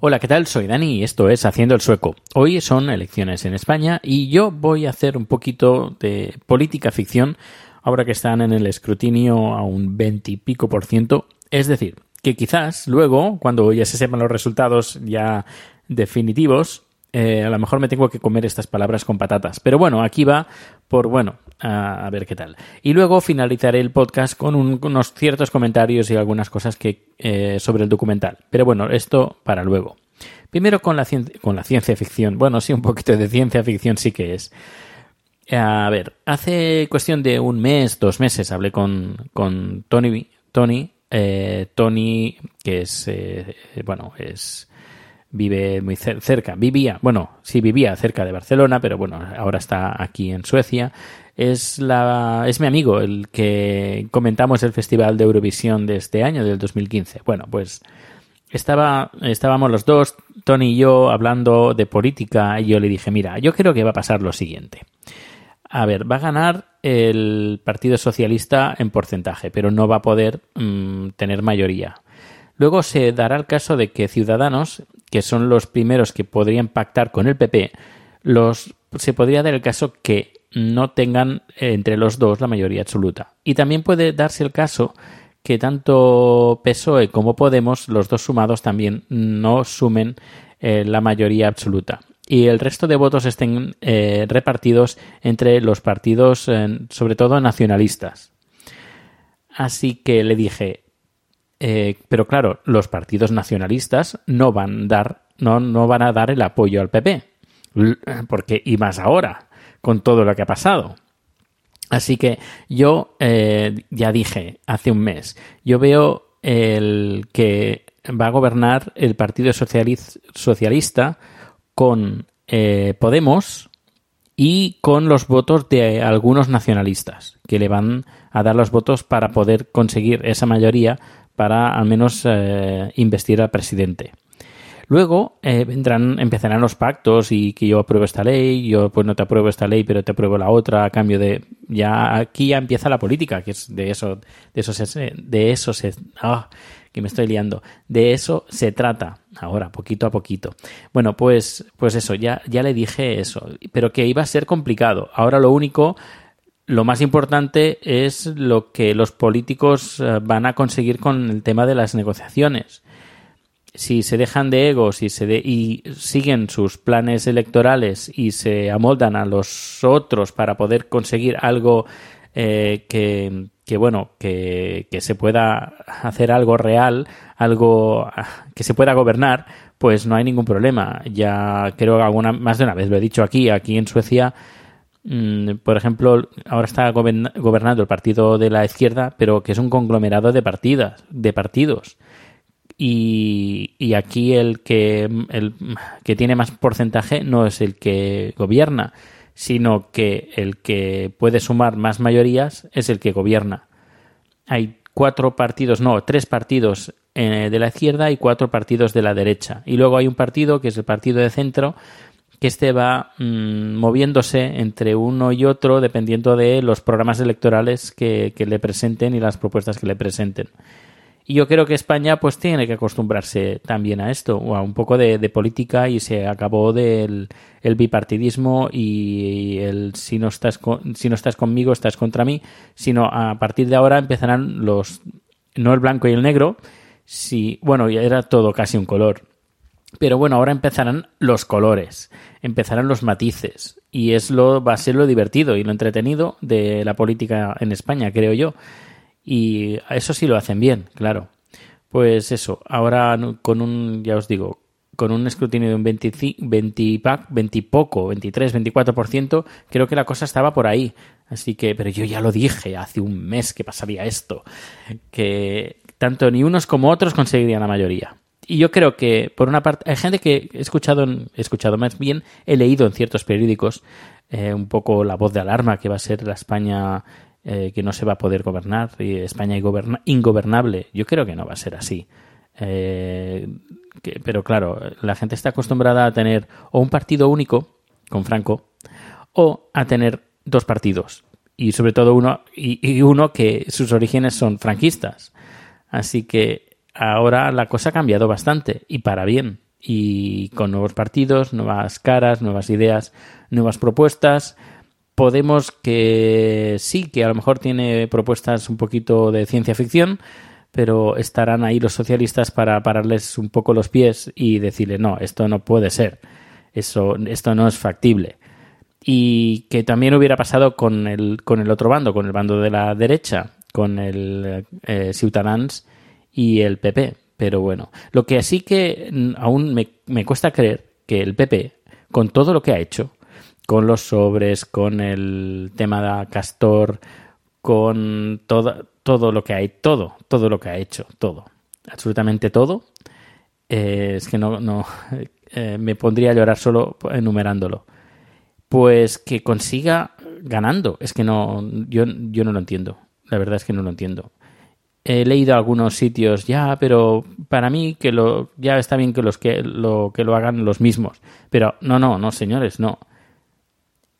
Hola, ¿qué tal? Soy Dani y esto es Haciendo el Sueco. Hoy son elecciones en España y yo voy a hacer un poquito de política ficción ahora que están en el escrutinio a un 20 y pico por ciento. Es decir, que quizás luego, cuando ya se sepan los resultados ya definitivos, eh, a lo mejor me tengo que comer estas palabras con patatas. Pero bueno, aquí va por, bueno, a, ver qué tal. Y luego finalizaré el podcast con un- unos ciertos comentarios y algunas cosas que, eh, sobre el documental. Pero bueno, esto para luego. Primero con la, con la ciencia ficción. Bueno, sí, un poquito de ciencia ficción sí que es. A ver, hace cuestión de un mes, dos meses, hablé con, con Tony, Tony, eh, Tony, que es, eh, bueno, es, vive muy cer- cerca, vivía, bueno, sí vivía cerca de Barcelona, pero bueno, ahora está aquí en Suecia. Es la, es mi amigo, el que comentamos el Festival de Eurovisión de este año, del 2015. Bueno, pues estaba, estábamos los dos, Tony y yo, hablando de política, y yo le dije, mira, yo creo que va a pasar lo siguiente. A ver, va a ganar el Partido Socialista en porcentaje, pero no va a poder mm, tener mayoría. Luego se dará el caso de que Ciudadanos, que son los primeros que podrían pactar con el PP, se podría dar el caso que no tengan eh, entre los dos la mayoría absoluta. Y también puede darse el caso que tanto PSOE como Podemos, los dos sumados, también no sumen eh, la mayoría absoluta. Y el resto de votos estén eh, repartidos entre los partidos, sobre todo nacionalistas. Así que le dije, eh, pero claro, los partidos nacionalistas no van, dar, no, no van a dar el apoyo al PP. L- Porque, y más ahora, con todo lo que ha pasado. Así que yo eh, ya dije hace un mes, yo veo el que va a gobernar el Partido Socialis- Socialista con eh, Podemos y con los votos de algunos nacionalistas que le van a dar los votos para poder conseguir esa mayoría para al menos eh, investir al presidente. Luego eh, vendrán, empezarán los pactos y que yo apruebo esta ley, yo pues no te apruebo esta ley, pero te apruebo la otra a cambio de ya aquí ya empieza la política, que es de eso, de eso se, de eso ah, que me estoy liando, de eso se trata ahora, poquito a poquito. Bueno, pues, pues eso, ya, ya le dije eso, pero que iba a ser complicado. Ahora lo único lo más importante es lo que los políticos eh, van a conseguir con el tema de las negociaciones. Si se dejan de egos y, se de- y siguen sus planes electorales y se amoldan a los otros para poder conseguir algo eh, que, que, bueno, que, que se pueda hacer algo real, algo que se pueda gobernar, pues no hay ningún problema. Ya creo que alguna, más de una vez lo he dicho aquí, aquí en Suecia Mm, por ejemplo, ahora está goberna- gobernando el partido de la izquierda, pero que es un conglomerado de partidas, de partidos. Y, y aquí el que, el que tiene más porcentaje no es el que gobierna, sino que el que puede sumar más mayorías es el que gobierna. Hay cuatro partidos, no, tres partidos eh, de la izquierda y cuatro partidos de la derecha. Y luego hay un partido que es el partido de centro, que este va mm, moviéndose entre uno y otro dependiendo de los programas electorales que, que le presenten y las propuestas que le presenten. Y yo creo que España pues tiene que acostumbrarse también a esto, o a un poco de, política y se acabó del el bipartidismo y el si no estás con- si no estás conmigo estás contra mí, sino a partir de ahora empezarán los no el blanco y el negro, si bueno, ya era todo casi un color. Pero bueno, ahora empezarán los colores, empezarán los matices y es lo va a ser lo divertido y lo entretenido de la política en España, creo yo. Y eso sí lo hacen bien, claro. Pues eso, ahora con un, ya os digo, con un escrutinio de un 25, 20, pa- 20 y poco, 23, 24%, creo que la cosa estaba por ahí. Así que, pero yo ya lo dije hace un mes que pasaría esto, que tanto ni unos como otros conseguirían la mayoría. Y yo creo que, por una parte, hay gente que he escuchado, he escuchado más bien, he leído en ciertos periódicos eh, un poco la voz de alarma que va a ser la España eh, que no se va a poder gobernar y España ingoberna- ingobernable. Yo creo que no va a ser así. Eh, pero claro, la gente está acostumbrada a tener o un partido único, con Franco, o a tener dos partidos. Y sobre todo uno, y, y uno que sus orígenes son franquistas. Así que ahora la cosa ha cambiado bastante y para bien. Y con nuevos partidos, nuevas caras, nuevas ideas, nuevas propuestas. Podemos que sí, que a lo mejor tiene propuestas un poquito de ciencia ficción, pero estarán ahí los socialistas para pararles un poco los pies y decirle, no, esto no puede ser, eso, esto no es factible. Y que también hubiera pasado con el, con el otro bando, con el bando de la derecha, con el eh, Ciutadans y el PP. Pero bueno, lo que sí que aún me, me cuesta creer que el PP, con todo lo que ha hecho, con los sobres, con el tema de Castor, con todo, todo lo que hay, todo, todo lo que ha hecho, todo, absolutamente todo, eh, es que no, no eh, me pondría a llorar solo enumerándolo. Pues que consiga ganando, es que no, yo, yo no lo entiendo, la verdad es que no lo entiendo. He leído algunos sitios ya, pero para mí que lo ya está bien que los que lo que lo hagan los mismos, pero no, no, no, señores, no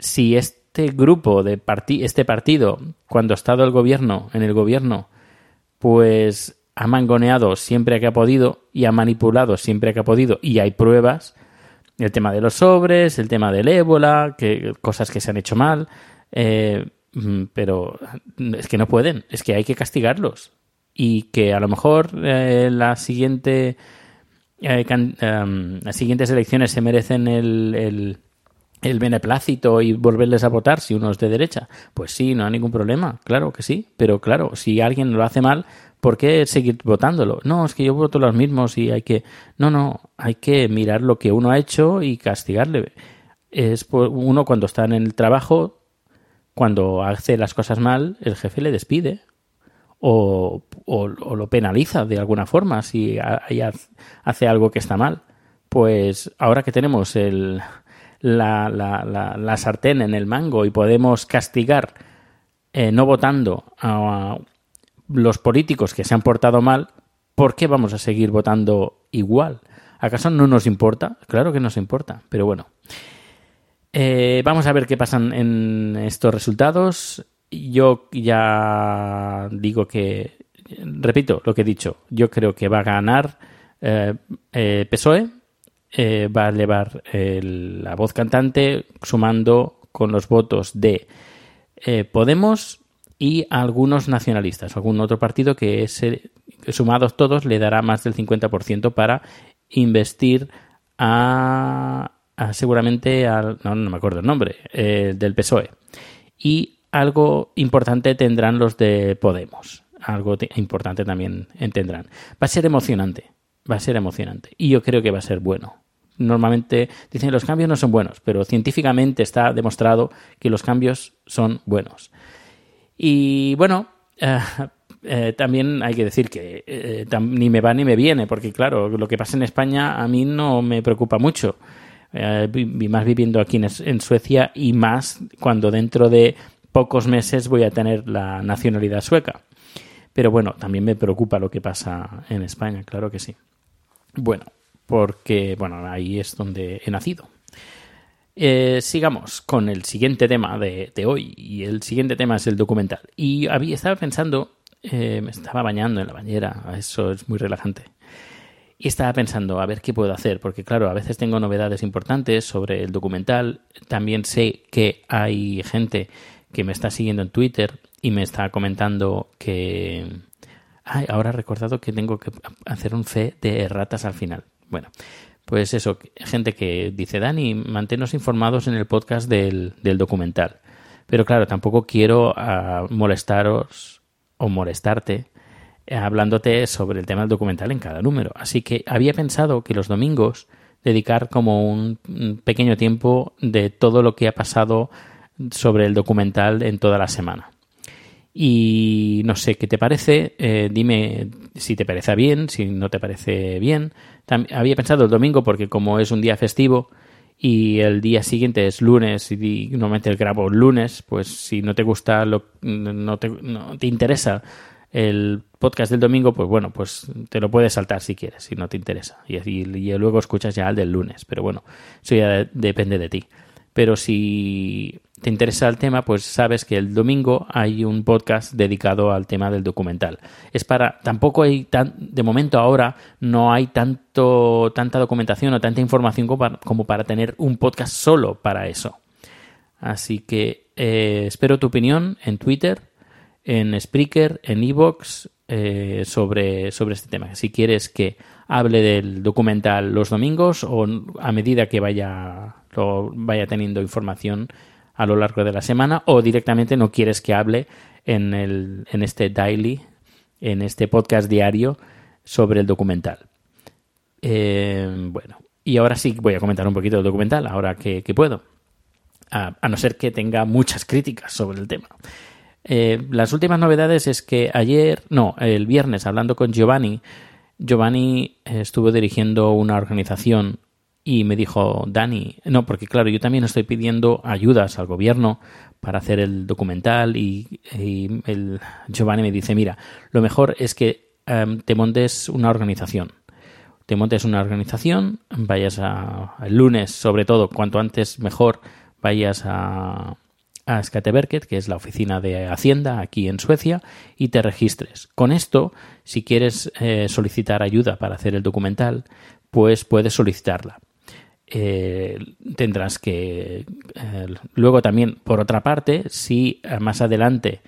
si este grupo de parti este partido, cuando ha estado el gobierno, en el gobierno, pues ha mangoneado siempre que ha podido y ha manipulado siempre que ha podido y hay pruebas, el tema de los sobres, el tema del ébola, que cosas que se han hecho mal, eh, mm, pero es que no pueden, es que hay que castigarlos. Y que a lo mejor eh, la siguiente eh, can- em, las siguientes elecciones se merecen el, el beneplácito y volverles a votar si uno es de derecha. Pues sí, no hay ningún problema, claro que sí. Pero claro, si alguien lo hace mal, ¿por qué seguir votándolo? No, es que yo voto los mismos y hay que... No, no, hay que mirar lo que uno ha hecho y castigarle. Es uno cuando está en el trabajo, cuando hace las cosas mal, el jefe le despide o, o- o lo penaliza de alguna forma si hace algo que está mal. Pues ahora que tenemos el, la, la- la- la sartén en el mango y podemos castigar eh, no votando a, los políticos que se han portado mal, ¿por qué vamos a seguir votando igual? ¿Acaso no nos importa? Claro que nos importa, pero bueno. Eh, vamos a ver qué pasan en estos resultados. Yo ya digo que, repito lo que he dicho, yo creo que va a ganar eh, PSOE, eh, va a elevar el- la voz cantante sumando con los votos de eh, Podemos y algunos nacionalistas, algún otro partido que sumados todos le dará más del 50% para investir a, seguramente al, no, no me acuerdo el nombre, eh, del PSOE. Y algo importante tendrán los de Podemos. Algo te- importante también tendrán. Va a ser emocionante. Va a ser emocionante. Y yo creo que va a ser bueno. Normalmente dicen los cambios no son buenos, pero científicamente está demostrado que los cambios son buenos. Y bueno, eh, eh, también hay que decir que eh, ni me va ni me viene, porque claro, lo que pasa en España a mí no me preocupa mucho. Vi- más viviendo aquí en Suecia y más cuando dentro de pocos meses voy a tener la nacionalidad sueca. Pero bueno, también me preocupa lo que pasa en España, claro que sí. Bueno, porque bueno, ahí es donde he nacido. Eh, sigamos con el siguiente tema de, de hoy. Y el siguiente tema es el documental. Y estaba pensando eh, me estaba bañando en la bañera, eso es muy relajante. Y estaba pensando, a ver qué puedo hacer, porque claro, a veces tengo novedades importantes sobre el documental. También sé que hay gente que me está siguiendo en Twitter y me está comentando que... Ay, ahora he recordado que tengo que hacer un fe de erratas al final. Bueno, pues eso, gente que dice, Dani, manténnos informados en el podcast del, documental. Pero claro, tampoco quiero ah, molestaros o molestarte eh, hablándote sobre el tema del documental en cada número. Así que había pensado que los domingos dedicar como un pequeño tiempo de todo lo que ha pasado sobre el documental en toda la semana. Y no sé qué te parece, eh, dime si te parece bien, si no te parece bien. había pensado el domingo porque como es un día festivo y el día siguiente es lunes y normalmente el grabo lunes, pues si no te gusta, lo, no, te, no te interesa el podcast del domingo, pues bueno, pues te lo puedes saltar si quieres, si no te interesa. Y, y, luego escuchas ya el del lunes. Pero bueno, eso ya depende de ti. Pero si te interesa el tema, pues sabes que el domingo hay un podcast dedicado al tema del documental. Es para, tampoco hay tan, de momento ahora no hay tanto, tanta documentación o tanta información como para, como para tener un podcast solo para eso. Así que eh, espero tu opinión en Twitter en Spreaker, en Evox, eh, sobre, sobre este tema. Si quieres que hable del documental los domingos o a medida que vaya, lo, vaya teniendo información a lo largo de la semana o directamente no quieres que hable en, el, en este daily, en este podcast diario sobre el documental. Eh, bueno, y ahora sí voy a comentar un poquito del documental, ahora que, puedo. a no ser que tenga muchas críticas sobre el tema. Eh, las últimas novedades es que ayer, no, el viernes, hablando con Giovanni, Giovanni estuvo dirigiendo una organización y me dijo, Dani, no, porque claro, yo también estoy pidiendo ayudas al gobierno para hacer el documental y, el Giovanni me dice, mira, lo mejor es que em, te montes una organización. Te montes una organización, vayas a, el lunes, sobre todo, cuanto antes mejor, vayas a, a Skatteverket, que es la oficina de Hacienda aquí en Suecia, y te registres. Con esto, si quieres eh, solicitar ayuda para hacer el documental, pues puedes solicitarla. Eh, tendrás que. Eh, luego también, por otra parte, si más adelante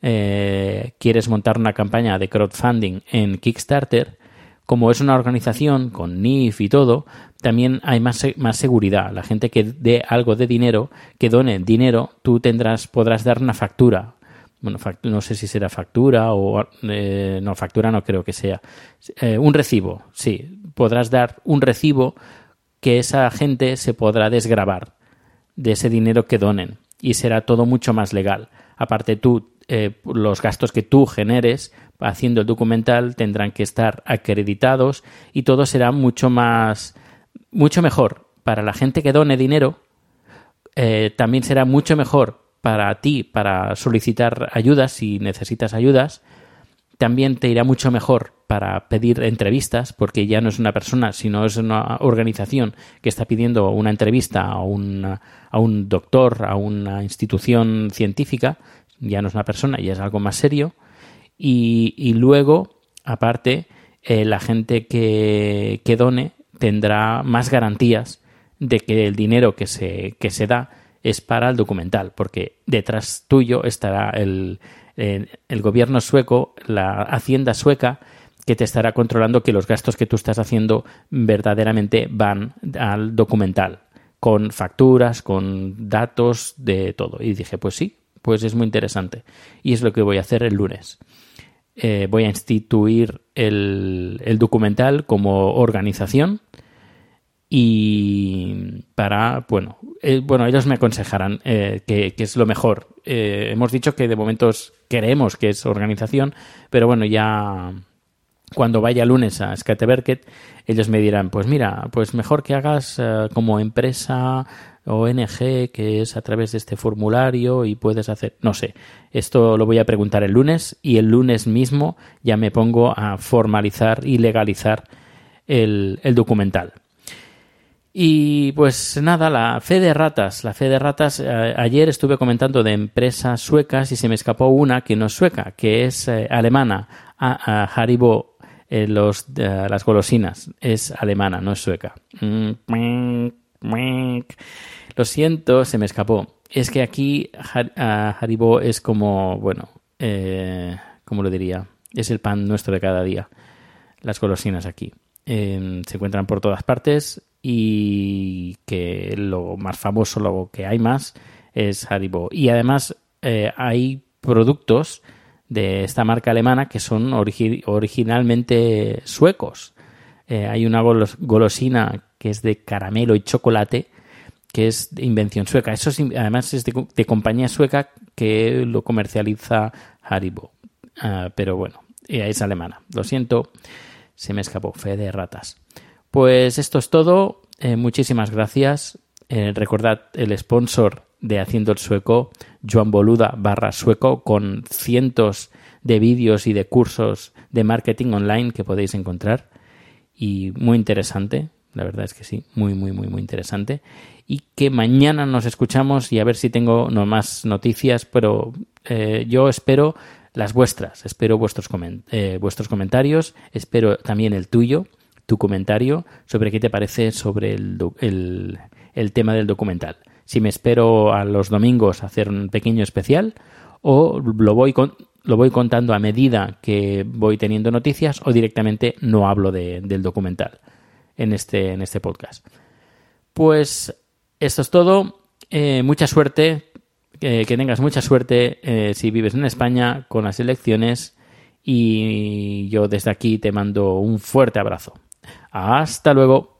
quieres montar una campaña de crowdfunding en Kickstarter, como es una organización con NIF y todo, también hay más, más seguridad. La gente que dé algo de dinero, que done dinero, tú tendrás, podrás dar una factura. Bueno, no sé si será factura o eh, no, factura no creo que sea. Eh, un recibo, sí. Podrás dar un recibo que esa gente se podrá desgrabar de ese dinero que donen y será todo mucho más legal. Aparte tú, eh, los gastos que tú generes haciendo el documental tendrán que estar acreditados y todo será mucho más, mucho mejor para la gente que done dinero. Eh, también será mucho mejor para ti para solicitar ayudas si necesitas ayudas. También te irá mucho mejor para pedir entrevistas, porque ya no es una persona, sino es una organización que está pidiendo una entrevista a, a un doctor, a una institución científica. Ya no es una persona, ya es algo más serio y, luego, aparte, eh, la gente que, que, done tendrá más garantías de que el dinero que se, que se da es para el documental, porque detrás tuyo estará el, el, gobierno sueco, la hacienda sueca, que te estará controlando que los gastos que tú estás haciendo verdaderamente van al documental, con facturas, con datos, de todo. Y dije, pues sí, pues es muy interesante. Y es lo que voy a hacer el lunes. Eh, voy a instituir el, documental como organización y para, bueno, eh, bueno ellos me aconsejarán eh, que, es lo mejor. hemos dicho que de momentos queremos que es organización, pero bueno, ya cuando vaya lunes a Skateverket, ellos me dirán, pues mira, pues mejor que hagas como empresa ONG, que es a través de este formulario y puedes hacer, no sé, esto lo voy a preguntar el lunes y el lunes mismo ya me pongo a formalizar y legalizar el, documental. Y pues nada, la fe de ratas. La fe de ratas, eh, ayer estuve comentando de empresas suecas y se me escapó una que no es sueca, que es eh, alemana, a, a Haribo, eh, los, las golosinas. Es alemana, no es sueca. Mm, Lo siento, se me escapó. Es que aquí Haribo es como, bueno, ¿cómo lo diría? Es el pan nuestro de cada día. Las golosinas aquí. Eh, se encuentran por todas partes y que lo más famoso, lo que hay más, es Haribo. Y además eh, hay productos de esta marca alemana que son origi- originalmente suecos. Eh, hay una golos- golosina que es de caramelo y chocolate que es de invención sueca. Eso es además es de compañía sueca que lo comercializa Haribo. Ah, pero bueno, eh, es alemana. Lo siento, se me escapó. Fe de ratas. Pues esto es todo. Eh, muchísimas gracias. Eh, recordad el sponsor de Haciendo el Sueco, Joan Boluda barra sueco, con cientos de vídeos y de cursos de marketing online que podéis encontrar. Y muy interesante, la verdad es que sí, muy, muy, muy, muy interesante. Y que mañana nos escuchamos y a ver si tengo no más noticias, pero eh, yo espero las vuestras, espero vuestros, comen- eh, vuestros comentarios, espero también el tuyo, tu comentario sobre qué te parece sobre el, el, el tema del documental. Si me espero a los domingos a hacer un pequeño especial o lo voy, con- lo voy contando a medida que voy teniendo noticias o directamente no hablo de- del documental en este, en este podcast. Pues esto es todo. Eh, mucha suerte. eh, que tengas mucha suerte eh, si vives en España con las elecciones. Y yo desde aquí te mando un fuerte abrazo. Hasta luego.